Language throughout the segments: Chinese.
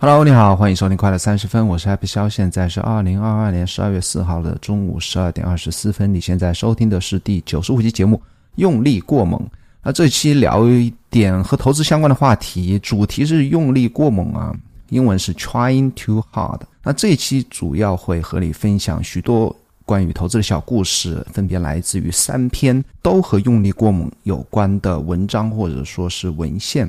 Hello，你好，欢迎收听快乐三十分，我是 Happy 肖，现在是二零二二年十二月四号的中午十二点二十四分。你现在收听的是第九十五期节目《用力过猛》。那这期聊一点和投资相关的话题，主题是用力过猛啊，英文是 Trying too hard。那这一期主要会和你分享许多关于投资的小故事，分别来自于三篇都和用力过猛有关的文章或者说是文献。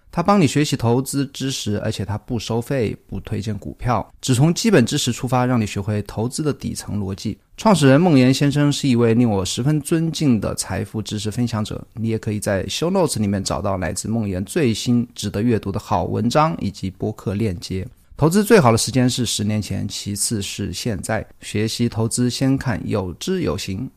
他。帮你学习投资知识，而且他不收费，不推荐股票，只从基本知识出发，让你学会投资的底层逻辑。创始人孟岩先生是一位令我十分尊敬的财富知识分享者。你也可以在 Show Notes 里面找到来自孟岩最新值得阅读的好文章以及播客链接。投资最好的时间是十年前，其次是现在。学习投资先看有知有行。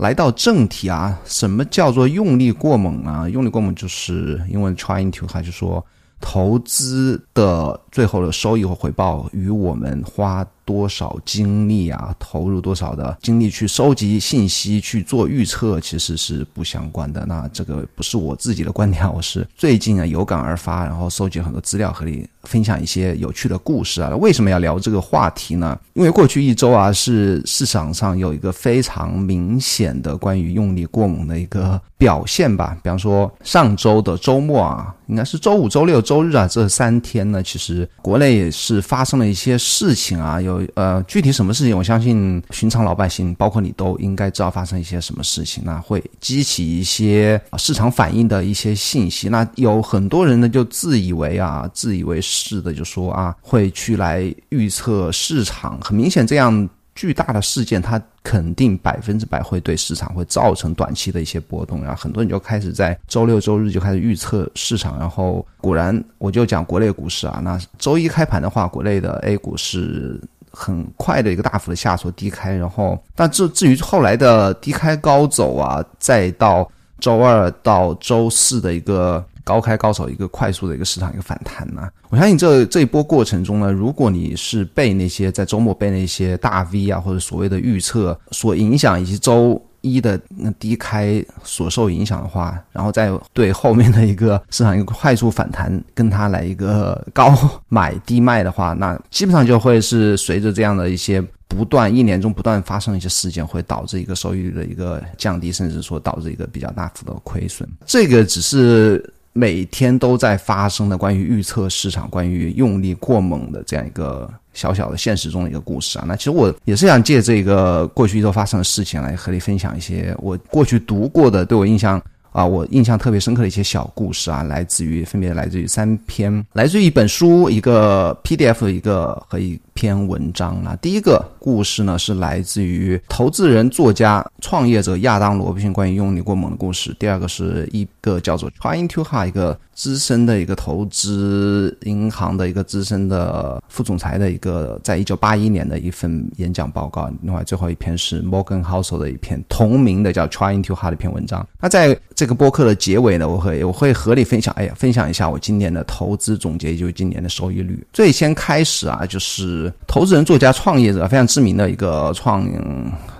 来到正题啊，什么叫做用力过猛啊？用力过猛就是英文 trying to，还是说投资的最后的收益和回报与我们花。多少精力啊，投入多少的精力去收集信息、去做预测，其实是不相关的。那这个不是我自己的观点，我是最近啊有感而发，然后收集很多资料和你分享一些有趣的故事啊。为什么要聊这个话题呢？因为过去一周啊，是市场上有一个非常明显的关于用力过猛的一个表现吧。比方说上周的周末啊，应该是周五、周六、周日啊这三天呢，其实国内也是发生了一些事情啊，有。呃，具体什么事情，我相信寻常老百姓，包括你都应该知道发生一些什么事情，那会激起一些市场反应的一些信息。那有很多人呢，就自以为啊，自以为是的就说啊，会去来预测市场。很明显，这样巨大的事件，它肯定百分之百会对市场会造成短期的一些波动。然后很多人就开始在周六周日就开始预测市场。然后果然，我就讲国内股市啊，那周一开盘的话，国内的 A 股是。很快的一个大幅的下挫低开，然后但至至于后来的低开高走啊，再到周二到周四的一个高开高走，一个快速的一个市场一个反弹呢，我相信这这一波过程中呢，如果你是被那些在周末被那些大 V 啊或者所谓的预测所影响，以及周。一的那低开所受影响的话，然后再对后面的一个市场一个快速反弹，跟它来一个高买低卖的话，那基本上就会是随着这样的一些不断一年中不断发生一些事件，会导致一个收益率的一个降低，甚至说导致一个比较大幅的亏损。这个只是。每天都在发生的关于预测市场、关于用力过猛的这样一个小小的现实中的一个故事啊。那其实我也是想借这个过去一周发生的事情来和你分享一些我过去读过的对我印象。啊，我印象特别深刻的一些小故事啊，来自于分别来自于三篇，来自于一本书、一个 PDF、一个和一篇文章啊。第一个故事呢是来自于投资人、作家、创业者亚当·罗宾逊关于用力过猛的故事。第二个是一个叫做 Trying to Hard 一个。资深的一个投资银行的一个资深的副总裁的一个，在一九八一年的一份演讲报告。另外，最后一篇是 Morgan Housel 的一篇同名的叫 Trying to Hard 的一篇文章。那在这个播客的结尾呢，我会我会合理分享，哎呀，分享一下我今年的投资总结，也就是今年的收益率。最先开始啊，就是投资人、作家、创业者非常知名的一个创。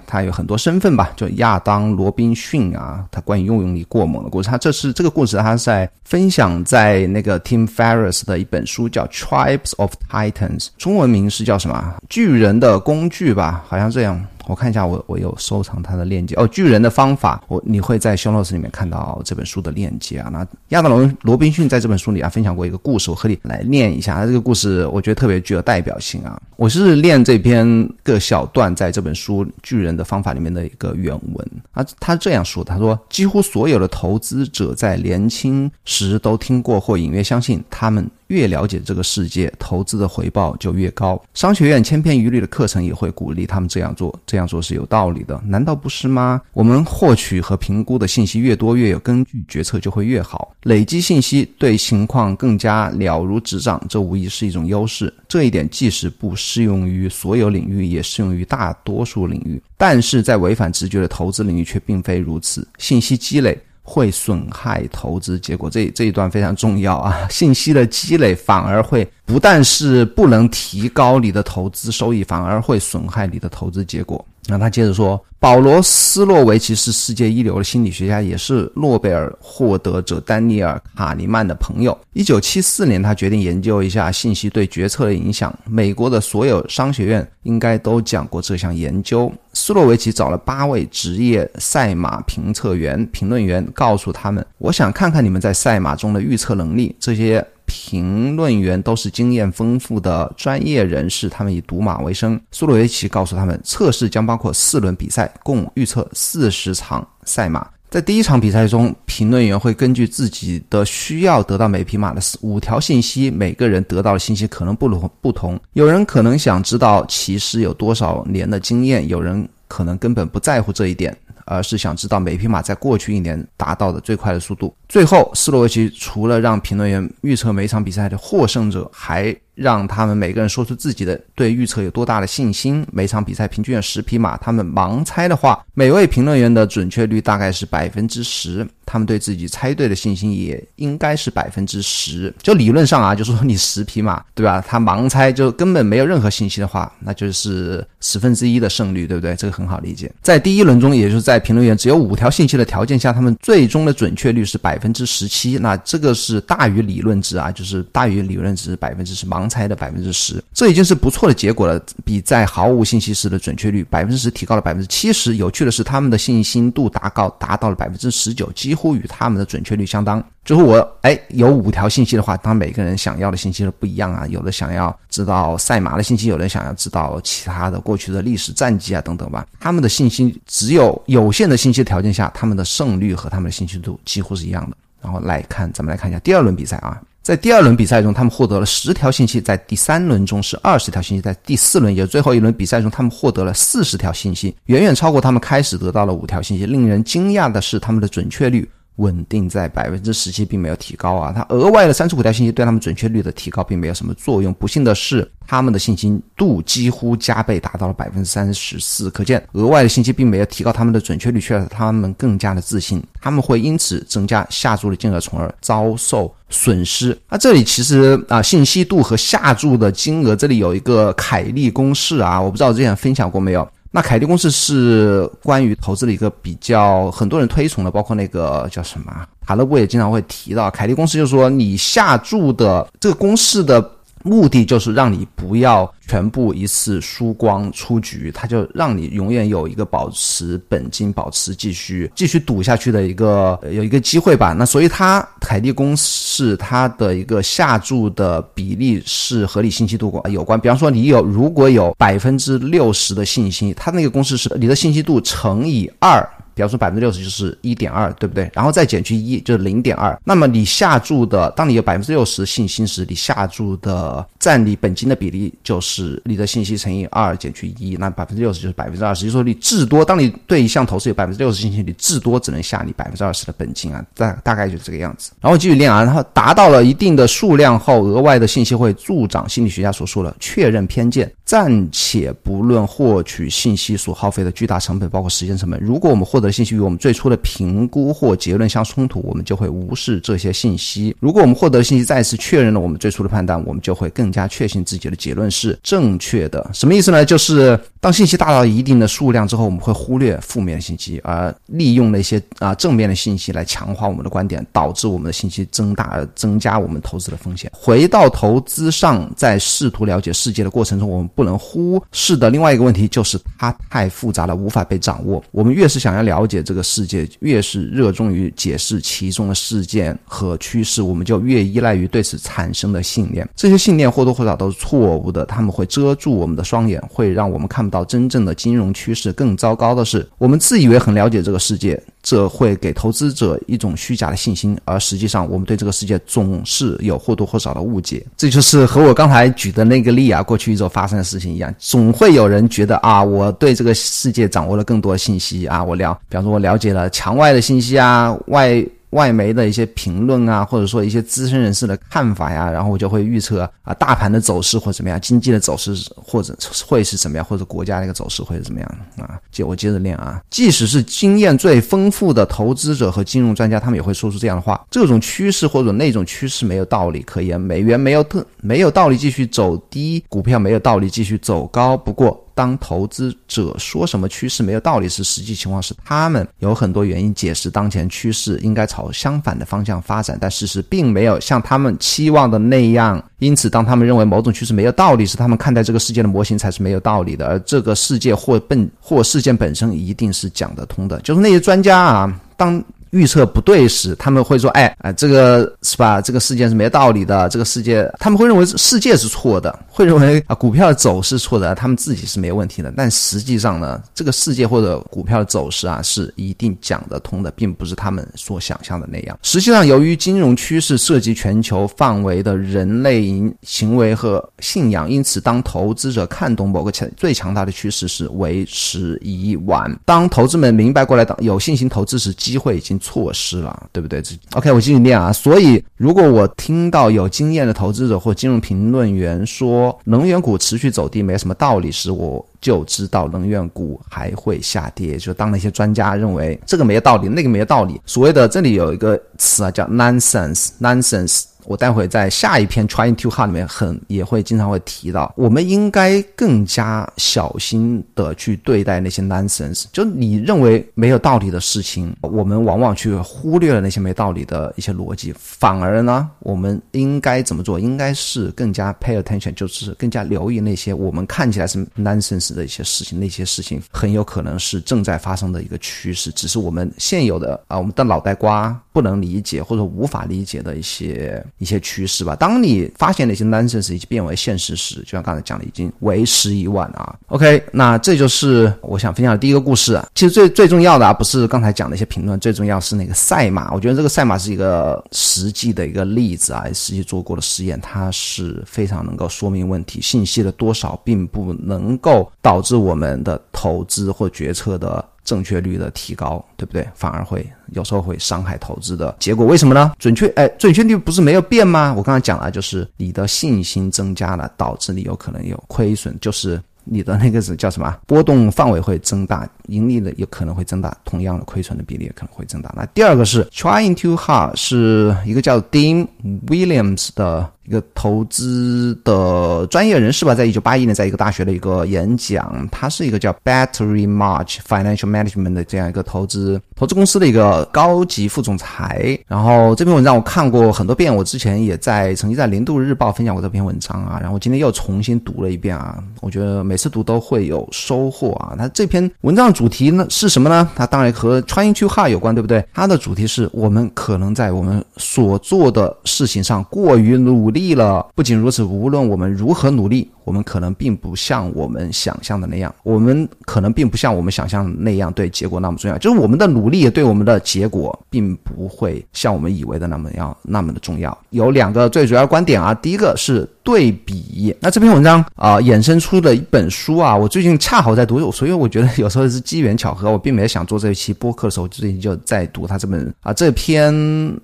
他有很多身份吧，就亚当·罗宾逊啊，他关于用力过猛的故事。他这是这个故事，他在分享在那个 Tim Ferriss 的一本书，叫《Tribes of Titans》，中文名是叫什么？巨人的工具吧，好像这样。我看一下，我我有收藏它的链接哦。巨人的方法，我你会在 show notes 里面看到这本书的链接啊。那亚当罗罗宾逊在这本书里啊分享过一个故事，我和你来念一下。他这个故事我觉得特别具有代表性啊。我是念这篇个小段在这本书《巨人的方法》里面的一个原文啊。他这样说：他说，几乎所有的投资者在年轻时都听过或隐约相信他们。越了解这个世界，投资的回报就越高。商学院千篇一律的课程也会鼓励他们这样做，这样做是有道理的，难道不是吗？我们获取和评估的信息越多，越有根据，决策就会越好。累积信息，对情况更加了如指掌，这无疑是一种优势。这一点即使不适用于所有领域，也适用于大多数领域。但是在违反直觉的投资领域却并非如此，信息积累。会损害投资结果，这这一段非常重要啊！信息的积累反而会不但是不能提高你的投资收益，反而会损害你的投资结果。那他接着说，保罗斯洛维奇是世界一流的心理学家，也是诺贝尔获得者丹尼尔卡尼曼的朋友。一九七四年，他决定研究一下信息对决策的影响。美国的所有商学院应该都讲过这项研究。斯洛维奇找了八位职业赛马评测员、评论员，告诉他们：“我想看看你们在赛马中的预测能力。”这些。评论员都是经验丰富的专业人士，他们以赌马为生。苏洛维奇告诉他们，测试将包括四轮比赛，共预测四十场赛马。在第一场比赛中，评论员会根据自己的需要得到每匹马的五条信息，每个人得到的信息可能不同不同。有人可能想知道骑师有多少年的经验，有人可能根本不在乎这一点。而是想知道每匹马在过去一年达到的最快的速度。最后，斯洛维奇除了让评论员预测每场比赛的获胜者，还。让他们每个人说出自己的对预测有多大的信心。每场比赛平均有十匹马，他们盲猜的话，每位评论员的准确率大概是百分之十。他们对自己猜对的信心也应该是百分之十。就理论上啊，就是说你十匹马，对吧？他盲猜就根本没有任何信息的话，那就是十分之一的胜率，对不对？这个很好理解。在第一轮中，也就是在评论员只有五条信息的条件下，他们最终的准确率是百分之十七。那这个是大于理论值啊，就是大于理论值百分之十盲。猜的百分之十，这已经是不错的结果了，比在毫无信息时的准确率百分之十提高了百分之七十。有趣的是，他们的信心度达高达到了百分之十九，几乎与他们的准确率相当。就是我哎，有五条信息的话，当每个人想要的信息都不一样啊，有的想要知道赛马的信息，有人想要知道其他的过去的历史战绩啊等等吧。他们的信息只有有限的信息条件下，他们的胜率和他们的信息度几乎是一样的。然后来看，咱们来看一下第二轮比赛啊。在第二轮比赛中，他们获得了十条信息；在第三轮中是二十条信息；在第四轮，也就是最后一轮比赛中，他们获得了四十条信息，远远超过他们开始得到了五条信息。令人惊讶的是，他们的准确率。稳定在百分之十七，并没有提高啊！它额外的三十五条信息对他们准确率的提高并没有什么作用。不幸的是，他们的信心度几乎加倍，达到了百分之三十四。可见，额外的信息并没有提高他们的准确率，却让他们更加的自信。他们会因此增加下注的金额，从而遭受损失。那这里其实啊，信息度和下注的金额，这里有一个凯利公式啊，我不知道之前分享过没有。那凯利公式是关于投资的一个比较很多人推崇的，包括那个叫什么塔勒布也经常会提到。凯利公式就是说，你下注的这个公式的。目的就是让你不要全部一次输光出局，他就让你永远有一个保持本金、保持继续继续赌下去的一个有一个机会吧。那所以他凯利公式它的一个下注的比例是和你信息度有关。比方说你有如果有百分之六十的信心，它那个公式是你的信息度乘以二。比方说百分之六十就是一点二，对不对？然后再减去一就是零点二。那么你下注的，当你有百分之六十信心时，你下注的占你本金的比例就是你的信息乘以二减去一，那百分之六十就是百分之二十。就说你至多，当你对一项投资有百分之六十信心，你至多只能下你百分之二十的本金啊，大大概就是这个样子。然后继续练啊，然后达到了一定的数量后，额外的信息会助长心理学家所说的确认偏见。暂且不论获取信息所耗费的巨大成本，包括时间成本。如果我们获得信息与我们最初的评估或结论相冲突，我们就会无视这些信息。如果我们获得信息再次确认了我们最初的判断，我们就会更加确信自己的结论是正确的。什么意思呢？就是当信息达到一定的数量之后，我们会忽略负面信息，而利用那些啊正面的信息来强化我们的观点，导致我们的信息增大而，增加我们投资的风险。回到投资上，在试图了解世界的过程中，我们。不能忽视的另外一个问题就是它太复杂了，无法被掌握。我们越是想要了了解这个世界，越是热衷于解释其中的事件和趋势，我们就越依赖于对此产生的信念。这些信念或多或少都是错误的，他们会遮住我们的双眼，会让我们看不到真正的金融趋势。更糟糕的是，我们自以为很了解这个世界。这会给投资者一种虚假的信心，而实际上我们对这个世界总是有或多或少的误解。这就是和我刚才举的那个例啊，过去一周发生的事情一样，总会有人觉得啊，我对这个世界掌握了更多信息啊，我了，比方说我了解了墙外的信息啊，外。外媒的一些评论啊，或者说一些资深人士的看法呀，然后我就会预测啊，大盘的走势或怎么样，经济的走势或者会是怎么样，或者国家的一个走势会是怎么样啊？接我接着练啊，即使是经验最丰富的投资者和金融专家，他们也会说出这样的话：这种趋势或者那种趋势没有道理可言，美元没有特没有道理继续走低，股票没有道理继续走高。不过。当投资者说什么趋势没有道理时，实际情况是他们有很多原因解释当前趋势应该朝相反的方向发展，但事实并没有像他们期望的那样。因此，当他们认为某种趋势没有道理时，他们看待这个世界的模型才是没有道理的，而这个世界或本或事件本身一定是讲得通的。就是那些专家啊，当。预测不对时，他们会说：“哎，啊，这个是吧？这个事件是没道理的。这个世界，他们会认为世界是错的，会认为啊，股票走势错的，他们自己是没问题的。但实际上呢，这个世界或者股票走势啊，是一定讲得通的，并不是他们所想象的那样。实际上，由于金融趋势涉及全球范围的人类行为和信仰，因此，当投资者看懂某个强最强大的趋势时，为时已晚。当投资们明白过来，当有信心投资时，机会已经。措施了，对不对？这 OK，我继续念啊。所以，如果我听到有经验的投资者或金融评论员说能源股持续走低没什么道理时，我就知道能源股还会下跌。就当那些专家认为这个没道理，那个没道理，所谓的这里有一个词啊，叫 nonsense，nonsense。我待会在下一篇 trying too hard 里面很也会经常会提到，我们应该更加小心的去对待那些 nonsense。就你认为没有道理的事情，我们往往去忽略了那些没道理的一些逻辑，反而呢，我们应该怎么做？应该是更加 pay attention，就是更加留意那些我们看起来是 nonsense 的一些事情。那些事情很有可能是正在发生的一个趋势，只是我们现有的啊，我们的脑袋瓜不能理解或者无法理解的一些。一些趋势吧。当你发现那些 nonsense 已经变为现实时，就像刚才讲的，已经为时已晚啊。OK，那这就是我想分享的第一个故事。其实最最重要的啊，不是刚才讲的一些评论，最重要是那个赛马。我觉得这个赛马是一个实际的一个例子啊，实际做过的实验，它是非常能够说明问题。信息的多少并不能够导致我们的投资或决策的。正确率的提高，对不对？反而会有时候会伤害投资的结果。为什么呢？准确，哎，准确率不是没有变吗？我刚才讲了，就是你的信心增加了，导致你有可能有亏损，就是你的那个是叫什么？波动范围会增大，盈利的有可能会增大，同样的亏损的比例也可能会增大。那第二个是 trying too hard，是一个叫 Dean Williams 的。一个投资的专业人士吧，在一九八一年，在一个大学的一个演讲，他是一个叫 Battery March Financial Management 的这样一个投资投资公司的一个高级副总裁。然后这篇文章我看过很多遍，我之前也在曾经在零度日报分享过这篇文章啊。然后今天又重新读了一遍啊，我觉得每次读都会有收获啊。他这篇文章的主题呢是什么呢？它当然和 Trying to Hard 有关，对不对？它的主题是我们可能在我们所做的事情上过于努。力了。不仅如此，无论我们如何努力。我们可能并不像我们想象的那样，我们可能并不像我们想象那样对结果那么重要。就是我们的努力对我们的结果并不会像我们以为的那么要那么的重要。有两个最主要观点啊，第一个是对比。那这篇文章啊衍生出的一本书啊，我最近恰好在读，所以我觉得有时候是机缘巧合。我并没有想做这一期播客的时候，最近就在读他这本啊这篇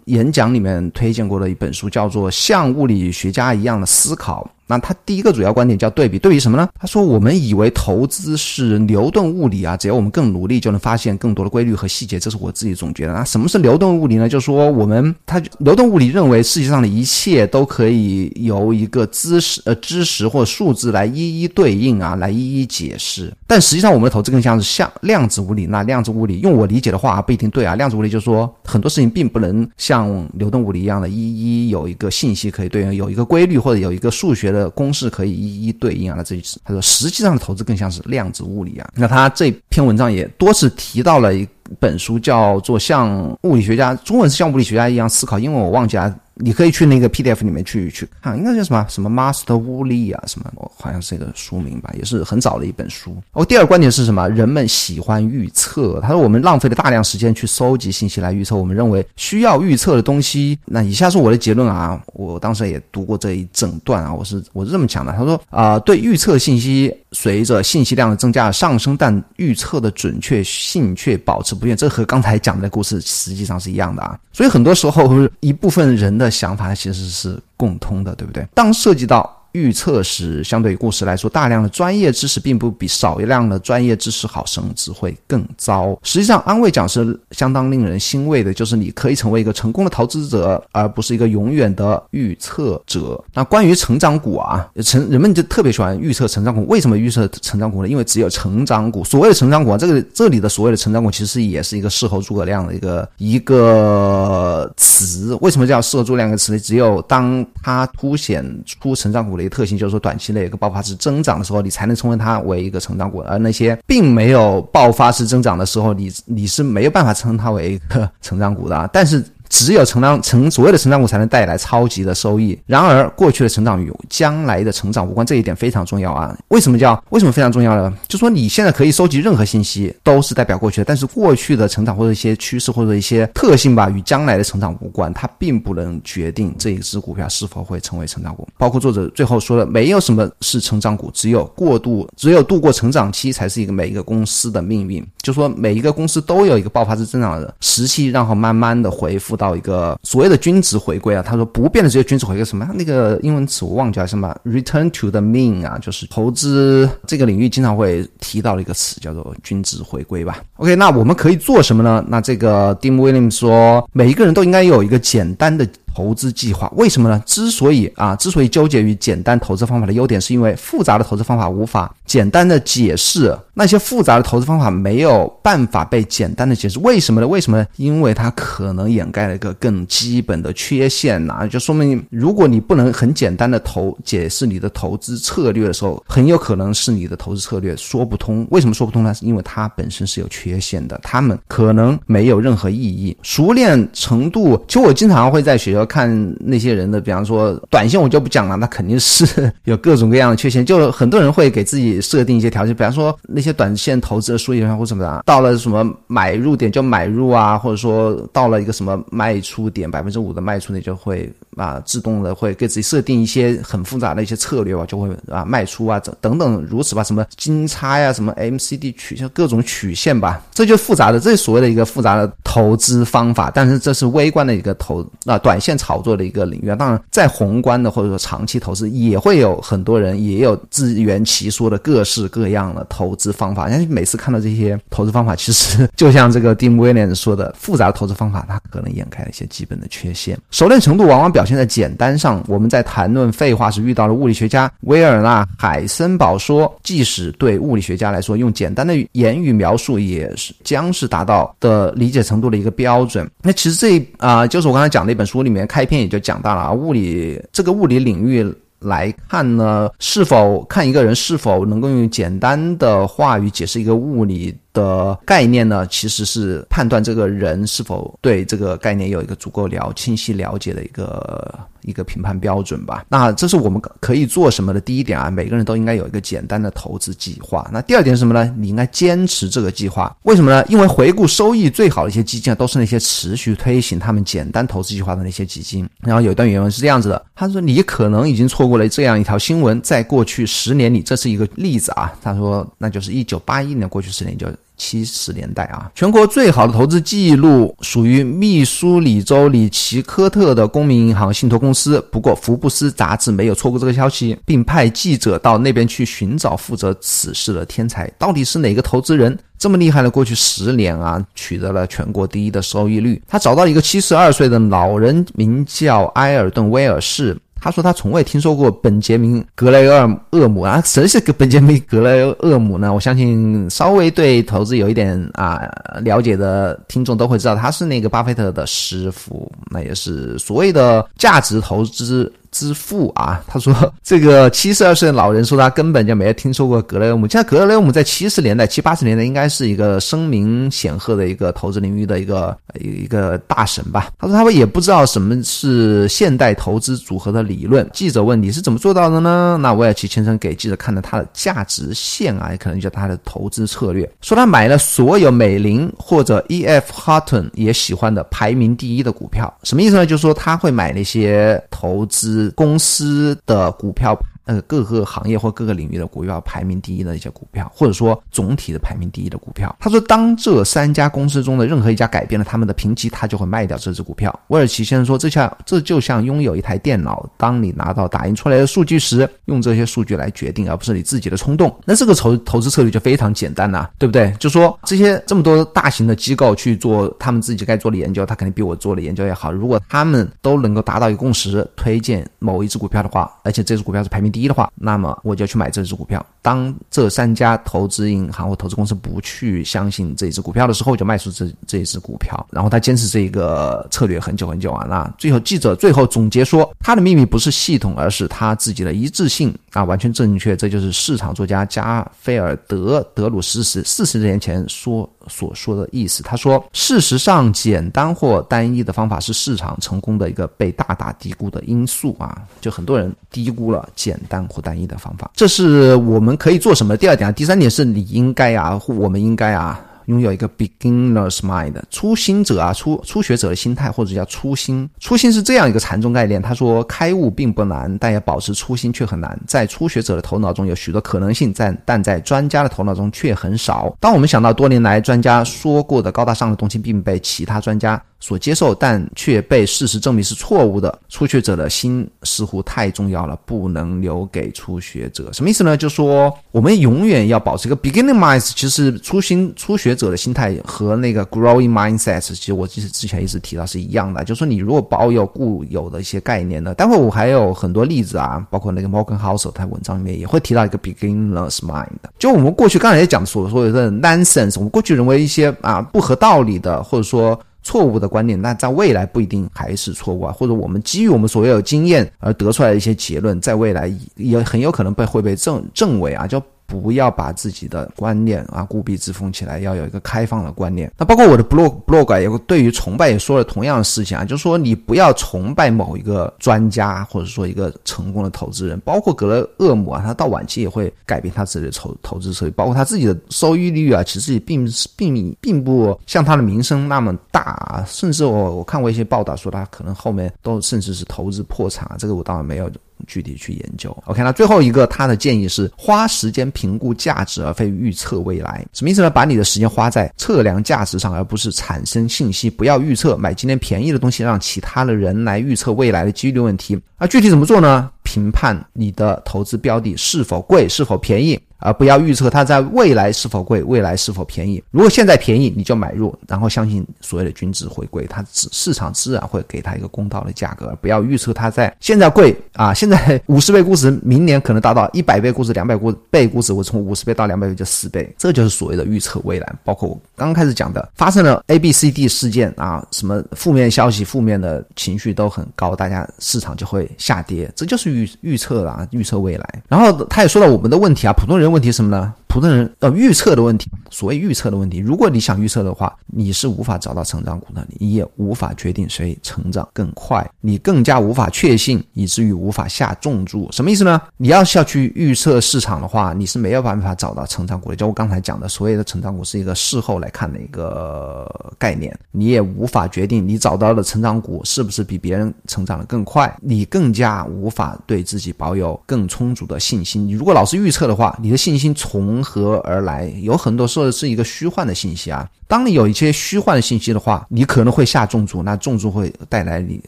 演讲里面推荐过的一本书，叫做《像物理学家一样的思考》。那他第一个主要观点叫对比，对比什么呢？他说我们以为投资是牛顿物理啊，只要我们更努力就能发现更多的规律和细节，这是我自己总结的。那什么是牛顿物理呢？就是说我们他牛顿物理认为世界上的一切都可以由一个知识呃知识或数字来一一对应啊，来一一解释。但实际上我们的投资更像是像量子物理。那量子物理用我理解的话不一定对啊，量子物理就是说很多事情并不能像牛顿物理一样的一一有一个信息可以对应，有一个规律或者有一个数学。公式可以一一对应啊，那这一次。他说，实际上的投资更像是量子物理啊。那他这篇文章也多次提到了一本书，叫做《像物理学家》，中文是像物理学家一样思考，因为我忘记了。你可以去那个 PDF 里面去去看，应该叫什么什么 Master Wu Li 啊，什么好像是一个书名吧，也是很早的一本书。哦，第二观点是什么？人们喜欢预测。他说我们浪费了大量时间去收集信息来预测，我们认为需要预测的东西。那以下是我的结论啊，我当时也读过这一整段啊，我是我是这么讲的。他说啊，对预测信息随着信息量的增加上升，但预测的准确性却保持不变。这和刚才讲的故事实际上是一样的啊。所以很多时候一部分人的。想法其实是共通的，对不对？当涉及到。预测时，相对于故事来说，大量的专业知识并不比少量的专业知识好，甚至会更糟。实际上，安慰奖是相当令人欣慰的，就是你可以成为一个成功的投资者，而不是一个永远的预测者。那关于成长股啊，成人们就特别喜欢预测成长股。为什么预测成长股？呢？因为只有成长股，所谓的成长股啊，这个这里的所谓的成长股，其实也是一个事后诸葛亮的一个一个词。为什么叫事后诸葛亮的词。呢？只有当它凸显出成长股的。特性就是说，短期内一个爆发式增长的时候，你才能称为它为一个成长股；而那些并没有爆发式增长的时候，你你是没有办法称它为一个成长股的。但是。只有成长成所谓的成长股才能带来超级的收益。然而，过去的成长与将来的成长无关，这一点非常重要啊！为什么叫为什么非常重要呢？就说你现在可以收集任何信息，都是代表过去的，但是过去的成长或者一些趋势或者一些特性吧，与将来的成长无关，它并不能决定这一只股票是否会成为成长股。包括作者最后说的，没有什么是成长股，只有过度，只有度过成长期才是一个每一个公司的命运。就说每一个公司都有一个爆发式增长的时期，然后慢慢的回复。到一个所谓的均值回归啊，他说不变的只有均值回归什么？那个英文词我忘记了什么？Return to the mean 啊，就是投资这个领域经常会提到的一个词，叫做均值回归吧。OK，那我们可以做什么呢？那这个 Dim Williams 说，每一个人都应该有一个简单的。投资计划为什么呢？之所以啊，之所以纠结于简单投资方法的优点，是因为复杂的投资方法无法简单的解释那些复杂的投资方法没有办法被简单的解释。为什么呢？为什么呢？因为它可能掩盖了一个更基本的缺陷呐，就说明如果你不能很简单的投解释你的投资策略的时候，很有可能是你的投资策略说不通。为什么说不通呢？是因为它本身是有缺陷的，它们可能没有任何意义。熟练程度，其实我经常会在学校。看那些人的，比方说短线，我就不讲了，那肯定是 有各种各样的缺陷。就很多人会给自己设定一些条件，比方说那些短线投资的输赢或什么的，到了什么买入点就买入啊，或者说到了一个什么卖出点百分之五的卖出，你就会啊自动的会给自己设定一些很复杂的一些策略吧，就会啊卖出啊等等如此吧，什么金叉呀，什么 MCD 曲线各种曲线吧，这就复杂的，这所谓的一个复杂的投资方法。但是这是微观的一个投啊短线。炒作的一个领域，当然在宏观的或者说长期投资也会有很多人也有自圆其说的各式各样的投资方法。像每次看到这些投资方法，其实就像这个 Dim Williams 说的，复杂的投资方法它可能掩盖了一些基本的缺陷。熟练程度往往表现在简单上。我们在谈论废话时遇到了物理学家威尔纳·海森堡说，即使对物理学家来说，用简单的言语描述也是将是达到的理解程度的一个标准。那其实这啊，就是我刚才讲的一本书里面。开篇也就讲到了啊，物理这个物理领域来看呢，是否看一个人是否能够用简单的话语解释一个物理。的概念呢，其实是判断这个人是否对这个概念有一个足够了清晰了解的一个一个评判标准吧。那这是我们可以做什么的第一点啊，每个人都应该有一个简单的投资计划。那第二点是什么呢？你应该坚持这个计划。为什么呢？因为回顾收益最好的一些基金啊，都是那些持续推行他们简单投资计划的那些基金。然后有一段原文是这样子的，他说：“你可能已经错过了这样一条新闻，在过去十年里，这是一个例子啊。”他说：“那就是一九八一年，过去十年就。”七十年代啊，全国最好的投资记录属于密苏里州里奇科特的公民银行信托公司。不过，福布斯杂志没有错过这个消息，并派记者到那边去寻找负责此事的天才。到底是哪个投资人这么厉害呢？过去十年啊，取得了全国第一的收益率。他找到一个七十二岁的老人，名叫埃尔顿·威尔士。他说他从未听说过本杰明·格雷厄厄姆啊，谁是个本杰明·格雷厄姆呢？我相信稍微对投资有一点啊了解的听众都会知道，他是那个巴菲特的师傅，那也是所谓的价值投资。之父啊，他说这个七十二岁的老人说他根本就没有听说过格雷厄姆。现在格雷厄姆在七十年代、七八十年代应该是一个声名显赫的一个投资领域的一个一个大神吧。他说他们也不知道什么是现代投资组合的理论。记者问你是怎么做到的呢？那威尔奇先生给记者看了他的价值线啊，也可能就他的投资策略，说他买了所有美林或者 E.F. Hutton 也喜欢的排名第一的股票，什么意思呢？就是说他会买那些投资公司的股票。呃，各个行业或各个领域的股票排名第一的一些股票，或者说总体的排名第一的股票。他说，当这三家公司中的任何一家改变了他们的评级，他就会卖掉这只股票。威尔奇先生说，这像这就像拥有一台电脑，当你拿到打印出来的数据时，用这些数据来决定，而不是你自己的冲动。那这个投投资策略就非常简单呐，对不对？就说这些这么多大型的机构去做他们自己该做的研究，他肯定比我做的研究也好。如果他们都能够达到一个共识，推荐某一只股票的话，而且这只股票是排名低的话，那么我就去买这只股票。当这三家投资银行或投资公司不去相信这一只股票的时候，就卖出这这一只股票。然后他坚持这个策略很久很久啊。那最后记者最后总结说，他的秘密不是系统，而是他自己的一致性啊，完全正确。这就是市场作家加菲尔德德鲁斯十四十年前说。所说的意思，他说：“事实上，简单或单一的方法是市场成功的一个被大大低估的因素啊！就很多人低估了简单或单一的方法。这是我们可以做什么？第二点啊，第三点是你应该啊，我们应该啊。”拥有一个 beginner's mind，初心者啊，初初学者的心态，或者叫初心。初心是这样一个禅宗概念。他说，开悟并不难，但要保持初心却很难。在初学者的头脑中有许多可能性，在但在专家的头脑中却很少。当我们想到多年来专家说过的高大上的东西，并被其他专家。所接受，但却被事实证明是错误的。初学者的心似乎太重要了，不能留给初学者。什么意思呢？就说我们永远要保持一个 beginning mind。其实初心初学者的心态和那个 growing mindset，其实我其实之前一直提到是一样的。就说你如果保有固有的一些概念呢，待会我还有很多例子啊，包括那个 Morgan House 他文章里面也会提到一个 beginner's mind。就我们过去刚才也讲所说的 nonsense，我们过去认为一些啊不合道理的，或者说。错误的观点，那在未来不一定还是错误啊，或者我们基于我们所有经验而得出来的一些结论，在未来也很有可能被会被证证伪啊，就。不要把自己的观念啊固闭自封起来，要有一个开放的观念。那包括我的 blog blog 也对于崇拜也说了同样的事情啊，就是说你不要崇拜某一个专家或者说一个成功的投资人，包括格雷厄姆啊，他到晚期也会改变他自己的投投资策略，包括他自己的收益率啊，其实也并并并不像他的名声那么大啊，甚至我我看过一些报道说他可能后面都甚至是投资破产啊，这个我当然没有。具体去研究。OK，那最后一个他的建议是花时间评估价值，而非预测未来。什么意思呢？把你的时间花在测量价值上，而不是产生信息。不要预测买今天便宜的东西，让其他的人来预测未来的几率问题。那具体怎么做呢？评判你的投资标的是否贵，是否便宜。而不要预测它在未来是否贵，未来是否便宜。如果现在便宜，你就买入，然后相信所谓的均值回归，它市市场自然会给它一个公道的价格。不要预测它在现在贵啊，现在 五十倍估值，明年可能达到一百倍估值、两百倍估值，我从五十倍到两百倍就四倍，这就是所谓的预测未来。包括我刚开始讲的，发生了 A、B、C、D 事件啊，什么负面消息、负面的情绪都很高，大家市场就会下跌，这就是预预测啊，预测未来。然后他也说到我们的问题啊，普通人。问题什么呢？普通人要预测的问题，所谓预测的问题，如果你想预测的话，你是无法找到成长股的，你也无法决定谁成长更快，你更加无法确信，以至于无法下重注。什么意思呢？你要是要去预测市场的话，你是没有办法找到成长股的。就我刚才讲的，所谓的成长股是一个事后来看的一个概念，你也无法决定你找到的成长股是不是比别人成长的更快，你更加无法对自己保有更充足的信心。你如果老是预测的话，你的信心从何而来？有很多时候是一个虚幻的信息啊。当你有一些虚幻的信息的话，你可能会下重注，那重注会带来你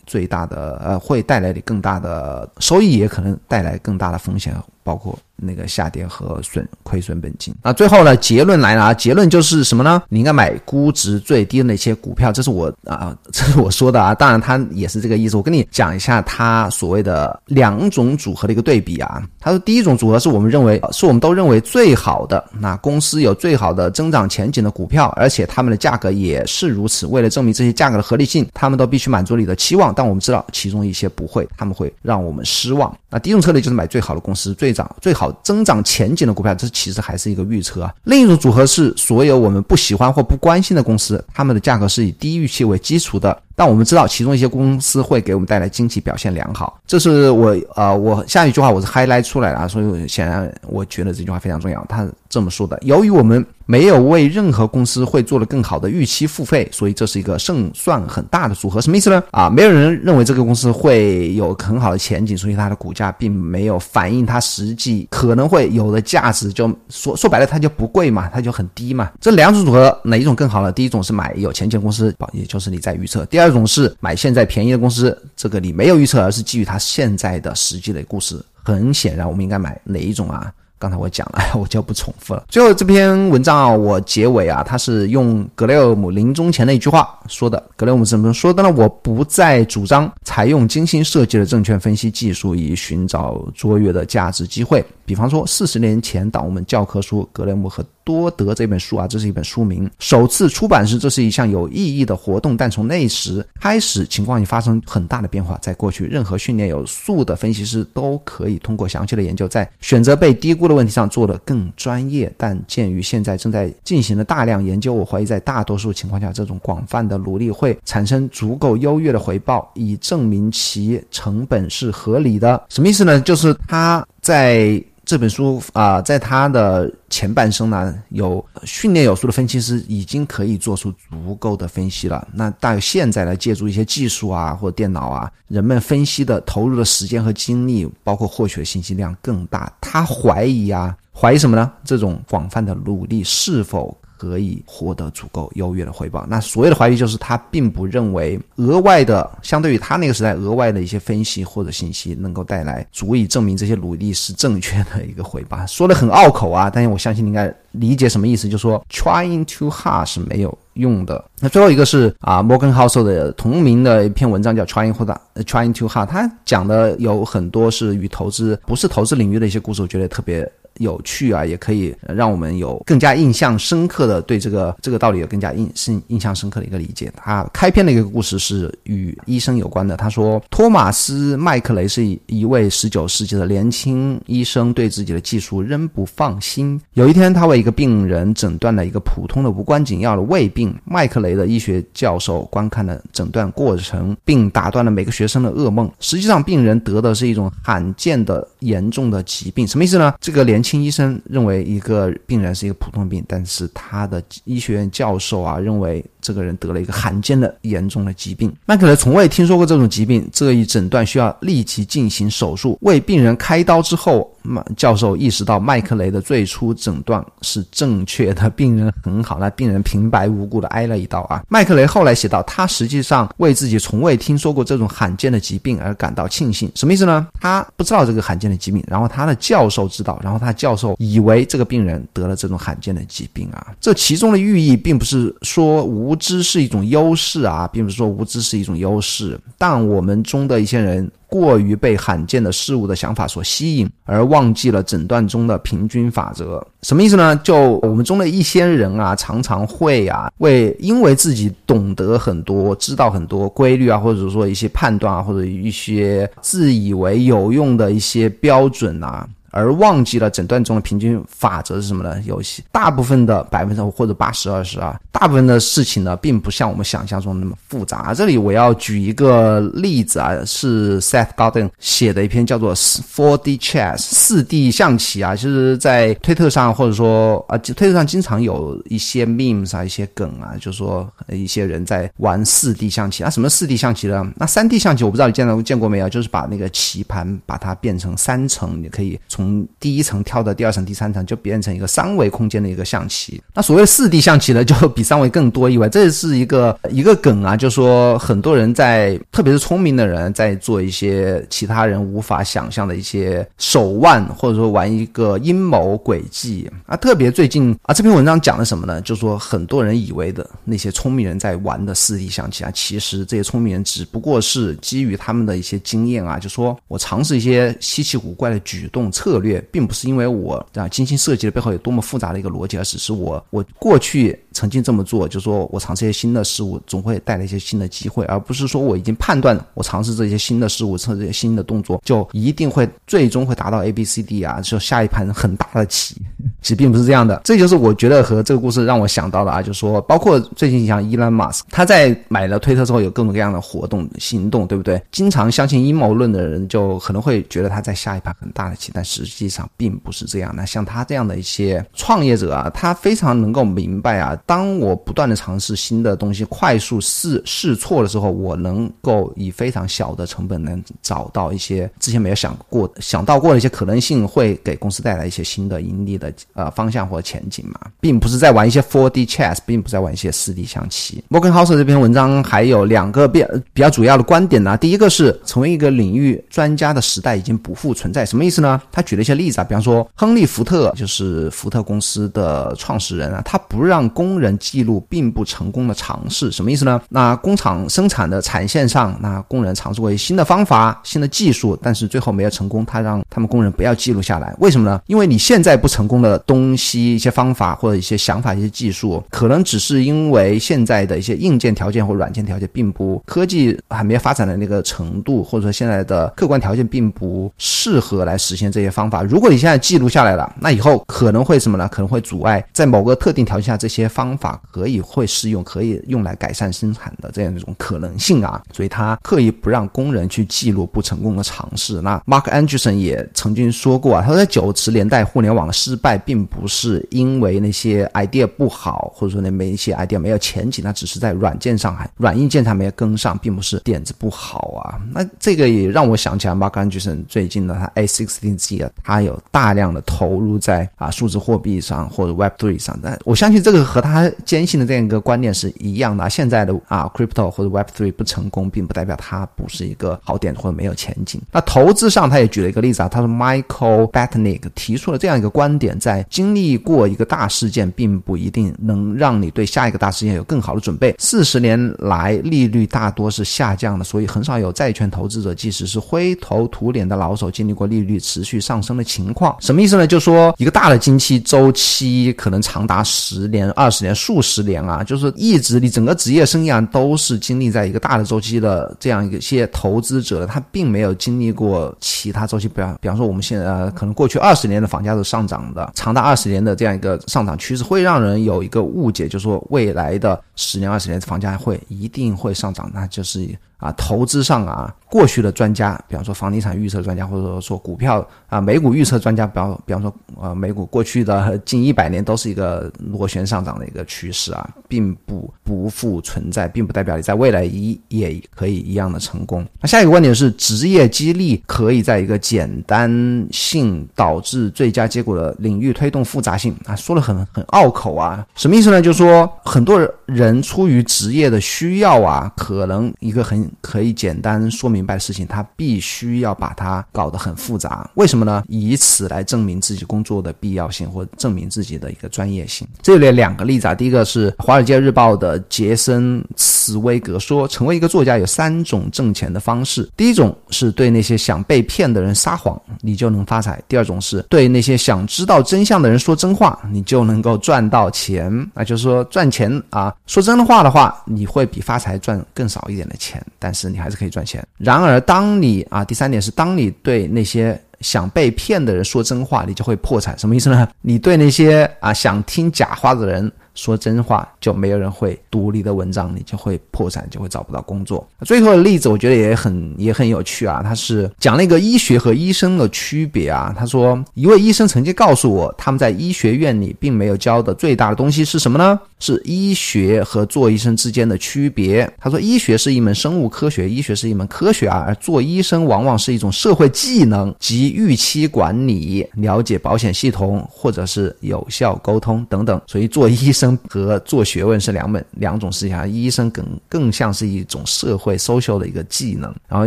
最大的呃，会带来你更大的收益，也可能带来更大的风险，包括那个下跌和损亏损本金。那最后呢，结论来了啊，结论就是什么呢？你应该买估值最低的那些股票，这是我啊，这是我说的啊。当然，他也是这个意思。我跟你讲一下他所谓的两种组合的一个对比啊。他说，第一种组合是我们认为是我们都认为最好的，那公司有最好的增长前景的股票，而且他们的价格也是如此。为了证明这些价格的合理性，他们都必须满足你的期望。但我们知道，其中一些不会，他们会让我们失望。那第一种策略就是买最好的公司，最涨、最好增长前景的股票，这其实还是一个预测啊。另一种组合是所有我们不喜欢或不关心的公司，他们的价格是以低预期为基础的。但我们知道，其中一些公司会给我们带来经济表现良好。这是我呃，我下一句话我是 highlight 出来了，所以显然我觉得这句话非常重要。他这么说的：由于我们没有为任何公司会做的更好的预期付费，所以这是一个胜算很大的组合。什么意思呢？啊，没有人认为这个公司会有很好的前景，所以它的股价并没有反映它实际可能会有的价值。就说说白了，它就不贵嘛，它就很低嘛。这两种组合哪一种更好呢？第一种是买有前景公司，也就是你在预测；第二。这种是买现在便宜的公司，这个你没有预测，而是基于它现在的实际的故事。很显然，我们应该买哪一种啊？刚才我讲了，我就不重复了。最后这篇文章啊，我结尾啊，他是用格雷厄姆临终前的一句话说的。格雷厄姆怎么说的呢？我不再主张采用精心设计的证券分析技术以寻找卓越的价值机会。比方说，四十年前，当我们教科书《格雷厄姆和多德》这本书啊，这是一本书名，首次出版时，这是一项有意义的活动。但从那时开始，情况已发生很大的变化。在过去，任何训练有素的分析师都可以通过详细的研究，在选择被低估的问题上做得更专业。但鉴于现在正在进行的大量研究，我怀疑在大多数情况下，这种广泛的努力会产生足够优越的回报，以证明其成本是合理的。什么意思呢？就是他在。这本书啊，在他的前半生呢，有训练有素的分析师已经可以做出足够的分析了。那到现在呢，借助一些技术啊，或者电脑啊，人们分析的投入的时间和精力，包括获取的信息量更大。他怀疑啊，怀疑什么呢？这种广泛的努力是否？可以获得足够优越的回报。那所谓的怀疑，就是他并不认为额外的，相对于他那个时代额外的一些分析或者信息，能够带来足以证明这些努力是正确的一个回报。说的很拗口啊，但是我相信你应该理解什么意思，就是说 trying too hard 是没有用的。那最后一个是啊，Morgan Housel 的同名的一篇文章叫 trying 或者 trying too hard，他讲的有很多是与投资不是投资领域的一些故事，我觉得特别。有趣啊，也可以让我们有更加印象深刻的对这个这个道理有更加印深印象深刻的一个理解。他开篇的一个故事是与医生有关的。他说，托马斯·麦克雷是一位十九世纪的年轻医生，对自己的技术仍不放心。有一天，他为一个病人诊断了一个普通的无关紧要的胃病。麦克雷的医学教授观看了诊断过程，并打断了每个学生的噩梦。实际上，病人得的是一种罕见的严重的疾病。什么意思呢？这个年轻。轻医生认为一个病人是一个普通病，但是他的医学院教授啊认为这个人得了一个罕见的严重的疾病。麦克雷从未听说过这种疾病，这一诊断需要立即进行手术。为病人开刀之后，教授意识到麦克雷的最初诊断是正确的，病人很好，那病人平白无故的挨了一刀啊。麦克雷后来写道，他实际上为自己从未听说过这种罕见的疾病而感到庆幸。什么意思呢？他不知道这个罕见的疾病，然后他的教授知道，然后他。教授以为这个病人得了这种罕见的疾病啊，这其中的寓意并不是说无知是一种优势啊，并不是说无知是一种优势，但我们中的一些人。过于被罕见的事物的想法所吸引，而忘记了诊断中的平均法则。什么意思呢？就我们中的一些人啊，常常会啊，为因为自己懂得很多、知道很多规律啊，或者说一些判断啊，或者一些自以为有用的一些标准啊。而忘记了诊断中的平均法则是什么呢？有些大部分的百分之或者八十二十啊，大部分的事情呢，并不像我们想象中那么复杂。这里我要举一个例子啊，是 Seth Godin 写的一篇叫做 Four D Chess 四 D 象棋啊，就是在推特上或者说啊，推特上经常有一些 memes 啊，一些梗啊，就是说一些人在玩四 D 象棋。那什么四 D 象棋呢？那三 D 象棋我不知道你见到见过没有？就是把那个棋盘把它变成三层，你可以从从第一层跳到第二层、第三层，就变成一个三维空间的一个象棋。那所谓四 D 象棋呢，就比三维更多以外，这是一个一个梗啊，就说很多人在，特别是聪明的人在做一些其他人无法想象的一些手腕，或者说玩一个阴谋诡计啊。特别最近啊，这篇文章讲的什么呢？就说很多人以为的那些聪明人在玩的四 D 象棋啊，其实这些聪明人只不过是基于他们的一些经验啊，就说我尝试一些稀奇古怪的举动策策略，并不是因为我啊精心设计的背后有多么复杂的一个逻辑，而只是我我过去。曾经这么做，就说我尝试一些新的事物，总会带来一些新的机会，而不是说我已经判断我尝试这些新的事物，测这些新的动作，就一定会最终会达到 A B C D 啊，就下一盘很大的棋。其实并不是这样的，这就是我觉得和这个故事让我想到的啊，就是说，包括最近像伊兰马斯，他在买了推特之后有各种各样的活动行动，对不对？经常相信阴谋论的人就可能会觉得他在下一盘很大的棋，但是实际上并不是这样。那像他这样的一些创业者啊，他非常能够明白啊。当我不断的尝试新的东西，快速试试错的时候，我能够以非常小的成本能找到一些之前没有想过、想到过的一些可能性，会给公司带来一些新的盈利的呃方向或者前景嘛，并不是在玩一些 4D chess，并不是在玩一些 4D 象棋。摩根豪斯这篇文章还有两个比比较主要的观点呢，第一个是成为一个领域专家的时代已经不复存在，什么意思呢？他举了一些例子啊，比方说亨利福特就是福特公司的创始人啊，他不让工人记录并不成功的尝试，什么意思呢？那工厂生产的产线上，那工人尝试过一些新的方法、新的技术，但是最后没有成功。他让他们工人不要记录下来，为什么呢？因为你现在不成功的东西、一些方法或者一些想法、一些技术，可能只是因为现在的一些硬件条件或软件条件并不科技还没有发展的那个程度，或者说现在的客观条件并不适合来实现这些方法。如果你现在记录下来了，那以后可能会什么呢？可能会阻碍在某个特定条件下这些方法。可以会适用，可以用来改善生产的这样一种可能性啊，所以他刻意不让工人去记录不成功的尝试。那 Mark Anderson 也曾经说过啊，他说在九十年代互联网的失败，并不是因为那些 idea 不好，或者说那没一些 idea 没有前景，那只是在软件上还软硬件上没有跟上，并不是点子不好啊。那这个也让我想起来 Mark Anderson 最近的他 A16Z 啊，他有大量的投入在啊数字货币上或者 Web3 上，但我相信这个和他坚信的这样一个观念是一样的。现在的啊，crypto 或者 Web three 不成功，并不代表它不是一个好点或者没有前景。那投资上，他也举了一个例子啊，他说 Michael Batnick 提出了这样一个观点：在经历过一个大事件，并不一定能让你对下一个大事件有更好的准备。四十年来，利率大多是下降的，所以很少有债券投资者，即使是灰头土脸的老手，经历过利率持续上上升的情况。什么意思呢？就是说一个大的经济周期可能长达十年、二十年、数十。年啊，就是一直你整个职业生涯都是经历在一个大的周期的这样一个些投资者，他并没有经历过其他周期，比方比方说我们现在呃，可能过去二十年的房价是上涨的，长达二十年的这样一个上涨趋势，会让人有一个误解，就是说未来的十年、二十年房价会一定会上涨，那就是啊，投资上啊。过去的专家，比方说房地产预测专家，或者说股票啊美股预测专家，比方比方说呃美股过去的 近一百年都是一个螺旋上涨的一个趋势啊，并不不复存在，并不代表你在未来一也可以一样的成功。那下一个观点是，职业激励可以在一个简单性导致最佳结果的领域推动复杂性啊，说的很很拗口啊，什么意思呢？就是说很多人出于职业的需要啊，可能一个很可以简单说明。白的事情，他必须要把它搞得很复杂，为什么呢？以此来证明自己工作的必要性，或证明自己的一个专业性。这里两个例子啊，第一个是《华尔街日报》的杰森·茨威格说，成为一个作家有三种挣钱的方式：第一种是对那些想被骗的人撒谎，你就能发财；第二种是对那些想知道真相的人说真话，你就能够赚到钱。那就是说，赚钱啊，说真话的话，你会比发财赚更少一点的钱，但是你还是可以赚钱。然而，当你啊，第三点是，当你对那些想被骗的人说真话，你就会破产。什么意思呢？你对那些啊想听假话的人。说真话，就没有人会读你的文章，你就会破产，就会找不到工作。最后的例子我觉得也很也很有趣啊，他是讲了一个医学和医生的区别啊。他说，一位医生曾经告诉我，他们在医学院里并没有教的最大的东西是什么呢？是医学和做医生之间的区别。他说，医学是一门生物科学，医学是一门科学啊，而做医生往往是一种社会技能及预期管理、了解保险系统或者是有效沟通等等。所以，做医生和做学问是两本两种事情。医生更更像是一种社会 social 的一个技能。然后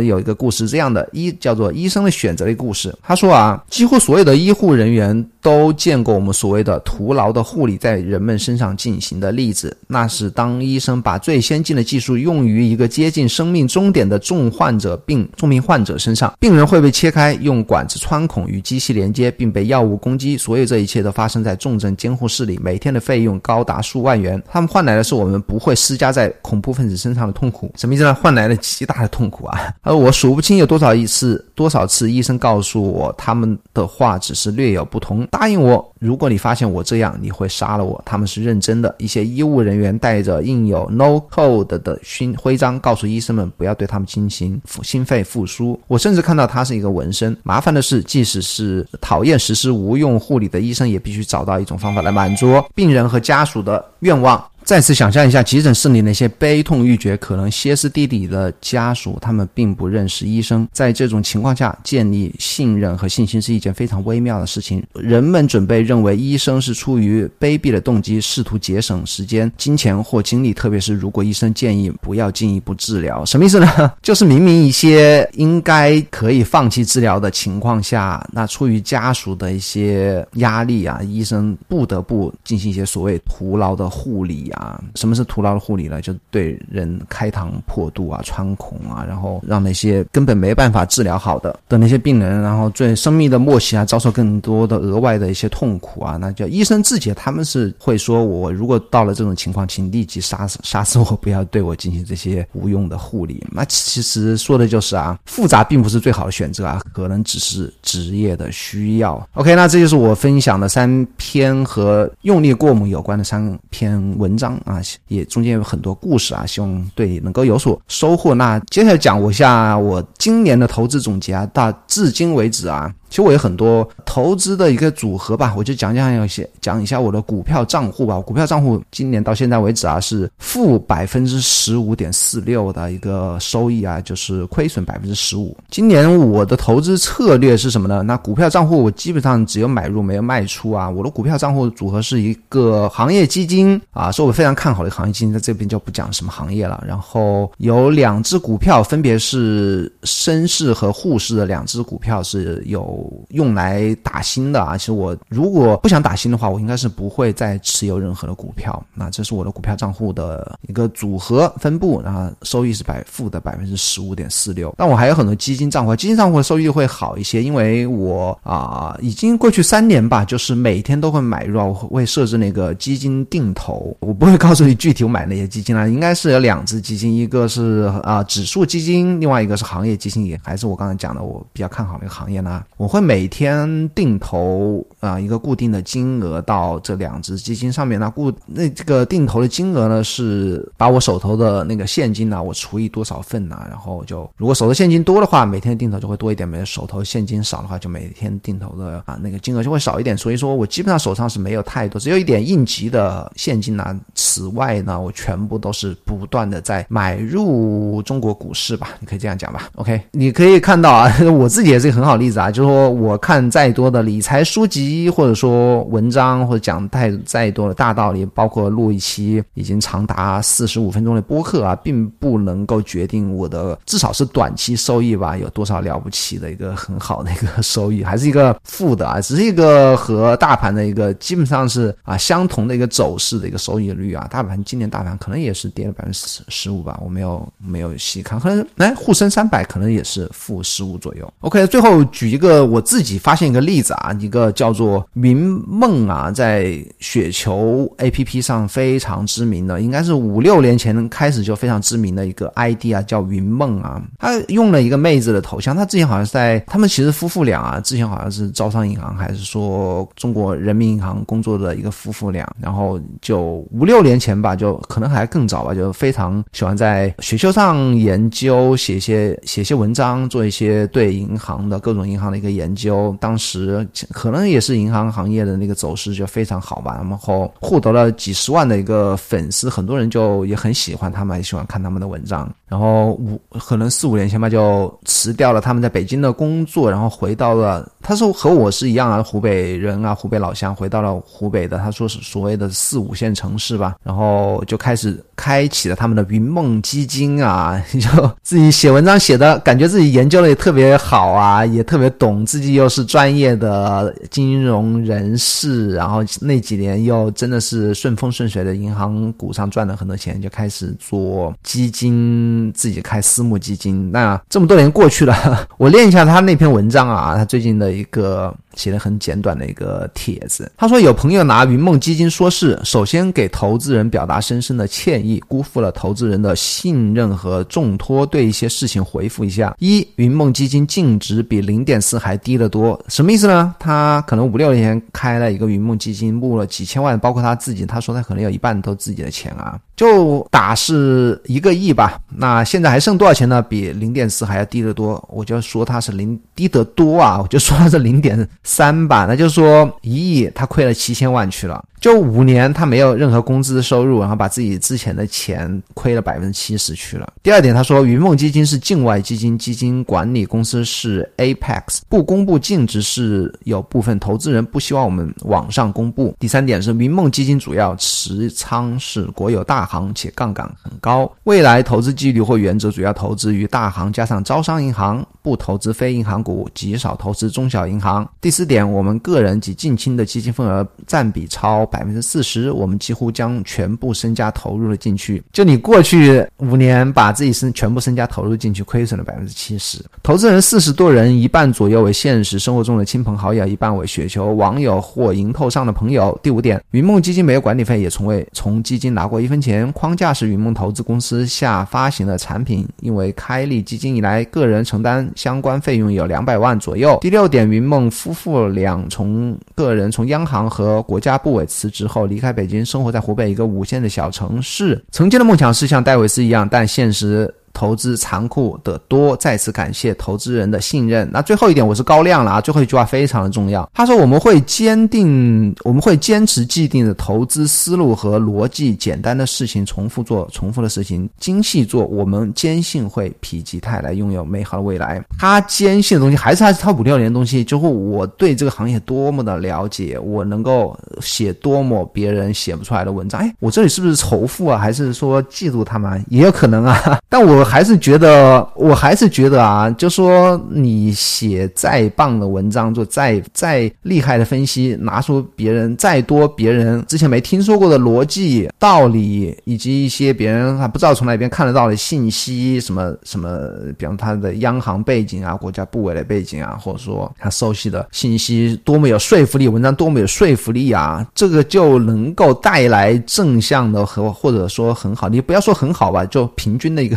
有一个故事这样的，医叫做医生的选择的故事。他说啊，几乎所有的医护人员。都见过我们所谓的徒劳的护理在人们身上进行的例子，那是当医生把最先进的技术用于一个接近生命终点的重患者病重病患者身上，病人会被切开，用管子穿孔与机器连接，并被药物攻击。所有这一切都发生在重症监护室里，每天的费用高达达数万元。他们换来的是我们不会施加在恐怖分子身上的痛苦，什么意思呢？换来了极大的痛苦啊！而我数不清有多少一次、多少次，医生告诉我他们的话只是略有不同。答应我，如果你发现我这样，你会杀了我。他们是认真的。一些医务人员带着印有 “No Code” 的勋徽章，告诉医生们不要对他们进行心肺复苏。我甚至看到他是一个纹身。麻烦的是，即使是讨厌实施无用护理的医生，也必须找到一种方法来满足病人和家属的愿望。再次想象一下，急诊室里那些悲痛欲绝、可能歇斯底里的家属，他们并不认识医生。在这种情况下，建立信任和信心是一件非常微妙的事情。人们准备认为医生是出于卑鄙的动机，试图节省时间、金钱或精力。特别是如果医生建议不要进一步治疗，什么意思呢？就是明明一些应该可以放弃治疗的情况下，那出于家属的一些压力啊，医生不得不进行一些所谓徒劳的护理。啊，什么是徒劳的护理呢？就对人开膛破肚啊，穿孔啊，然后让那些根本没办法治疗好的的那些病人，然后最生命的末期啊，遭受更多的额外的一些痛苦啊，那叫医生自己他们是会说，我如果到了这种情况，请立即杀死杀死我，不要对我进行这些无用的护理。那其实说的就是啊，复杂并不是最好的选择啊，可能只是职业的需要。OK，那这就是我分享的三篇和用力过猛有关的三篇文章。章啊，也中间有很多故事啊，希望对你能够有所收获。那接下来讲我一下我今年的投资总结啊，大至今为止啊。其实我有很多投资的一个组合吧，我就讲讲一些，讲一下我的股票账户吧。股票账户今年到现在为止啊，是负百分之十五点四六的一个收益啊，就是亏损百分之十五。今年我的投资策略是什么呢？那股票账户我基本上只有买入没有卖出啊。我的股票账户组合是一个行业基金啊，是我非常看好的行业基金，在这边就不讲什么行业了。然后有两只股票，分别是绅士和沪市的两只股票是有。用来打新的啊，其实我如果不想打新的话，我应该是不会再持有任何的股票。那这是我的股票账户的一个组合分布，然后收益是百负的百分之十五点四六。但我还有很多基金账户，基金账户的收益会好一些，因为我啊已经过去三年吧，就是每天都会买入，我会设置那个基金定投。我不会告诉你具体我买哪些基金了，应该是有两只基金，一个是啊指数基金，另外一个是行业基金，也还是我刚才讲的我比较看好那个行业呢。我。会每天定投啊一个固定的金额到这两只基金上面，那固那这个定投的金额呢是把我手头的那个现金呢我除以多少份呢？然后就如果手头现金多的话，每天定投就会多一点；没手头现金少的话，就每天定投的啊那个金额就会少一点。所以说我基本上手上是没有太多，只有一点应急的现金呢。此外呢，我全部都是不断的在买入中国股市吧，你可以这样讲吧。OK，你可以看到啊，我自己也是一个很好例子啊，就是说。我看再多的理财书籍，或者说文章，或者讲太再多的大道理，包括录一期已经长达四十五分钟的播客啊，并不能够决定我的至少是短期收益吧，有多少了不起的一个很好的一个收益，还是一个负的啊，只是一个和大盘的一个基本上是啊相同的一个走势的一个收益率啊。大盘今年大盘可能也是跌了百分之十十五吧，我没有没有细看，可能哎沪深三百可能也是负十五左右。OK，最后举一个我自己发现一个例子啊，一个叫做云梦啊，在雪球 APP 上非常知名的，应该是五六年前开始就非常知名的一个 ID 啊，叫云梦啊。他用了一个妹子的头像，他之前好像是在他们其实夫妇俩啊，之前好像是招商银行还是说中国人民银行工作的一个夫妇俩，然后就五六年前吧，就可能还更早吧，就非常喜欢在雪球上研究，写一些写一些文章，做一些对银行的各种银行的一个研究。当时可能也是银行行业的那个走势就非常好吧，然后获得了几十万的一个粉丝，很多人就也很喜欢他们，也喜欢看他们的文章。然后五可能四五年前吧，就辞掉了他们在北京的工作，然后回到了。他说和我是一样啊，湖北人啊，湖北老乡，回到了湖北的，他说是所谓的四五线城市吧，然后就开始开启了他们的云梦基金啊，就自己写文章写的感觉自己研究的也特别好啊，也特别懂，自己又是专业的金融人士，然后那几年又真的是顺风顺水的，银行股上赚了很多钱，就开始做基金，自己开私募基金。那这么多年过去了，我练一下他那篇文章啊，他最近的。一个写的很简短的一个帖子，他说有朋友拿云梦基金说事，首先给投资人表达深深的歉意，辜负了投资人的信任和重托，对一些事情回复一下：一，云梦基金净值比零点四还低得多，什么意思呢？他可能五六年前开了一个云梦基金，募了几千万，包括他自己，他说他可能有一半都自己的钱啊，就打是一个亿吧。那现在还剩多少钱呢？比零点四还要低得多，我就说他是零低得多啊，我就说。它是零点 三吧，那就是说一亿，他亏了七千万去了。就五年，他没有任何工资收入，然后把自己之前的钱亏了百分之七十去了。第二点，他说云梦基金是境外基金，基金管理公司是 Apex，不公布净值是有部分投资人不希望我们网上公布。第三点是云梦基金主要持仓是国有大行，且杠杆很高，未来投资纪律或原则主要投资于大行加上招商银行，不投资非银行股，极少投资中小银行。第四点，我们个人及近亲的基金份额占比超。百分之四十，我们几乎将全部身家投入了进去。就你过去五年把自己身全部身家投入进去，亏损了百分之七十。投资人四十多人，一半左右为现实生活中的亲朋好友，一半为雪球网友或蝇头上的朋友。第五点，云梦基金没有管理费，也从未从基金拿过一分钱。框架是云梦投资公司下发行的产品，因为开立基金以来，个人承担相关费用有两百万左右。第六点，云梦夫妇父两从个人从央行和国家部委。辞职后离开北京，生活在湖北一个五线的小城市。曾经的梦想是像戴维斯一样，但现实。投资残酷的多，再次感谢投资人的信任。那最后一点，我是高亮了啊！最后一句话非常的重要，他说我们会坚定，我们会坚持既定的投资思路和逻辑，简单的事情重复做，重复的事情精细做。我们坚信会否极泰来，拥有美好的未来。他坚信的东西还是还是他五六年的东西，就会我对这个行业多么的了解，我能够写多么别人写不出来的文章。哎，我这里是不是仇富啊？还是说嫉妒他们？也有可能啊，但我。我还是觉得，我还是觉得啊，就说你写再棒的文章，就再再厉害的分析，拿出别人再多别人之前没听说过的逻辑道理，以及一些别人还不知道从哪边看得到的信息，什么什么，比方他的央行背景啊，国家部委的背景啊，或者说他熟悉的信息多么有说服力，文章多么有说服力啊，这个就能够带来正向的和或者说很好，你不要说很好吧，就平均的一个。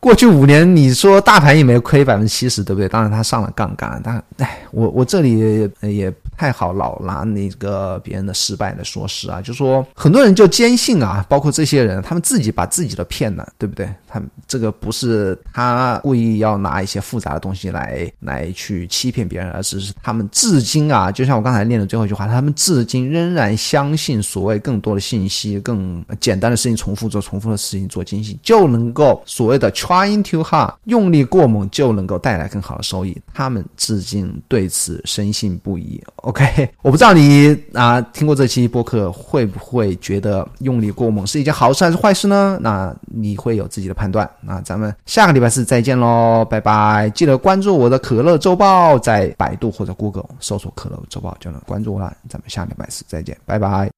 过去五年，你说大盘也没亏百分之七十，对不对？当然，它上了杠杆，但唉，我我这里也太好老拿那个别人的失败的说事啊，就说很多人就坚信啊，包括这些人，他们自己把自己的骗了，对不对？他们这个不是他故意要拿一些复杂的东西来来去欺骗别人，而是他们至今啊，就像我刚才念的最后一句话，他们至今仍然相信所谓更多的信息、更简单的事情重复做、重复的事情做精细，就能够所谓的 trying to hard，用力过猛就能够带来更好的收益。他们至今对此深信不疑。OK，我不知道你啊听过这期播客会不会觉得用力过猛是一件好事还是坏事呢？那你会有自己的。判断，那咱们下个礼拜四再见喽，拜拜！记得关注我的可乐周报，在百度或者 Google 搜索“可乐周报”就能关注我了。咱们下个礼拜四再见，拜拜。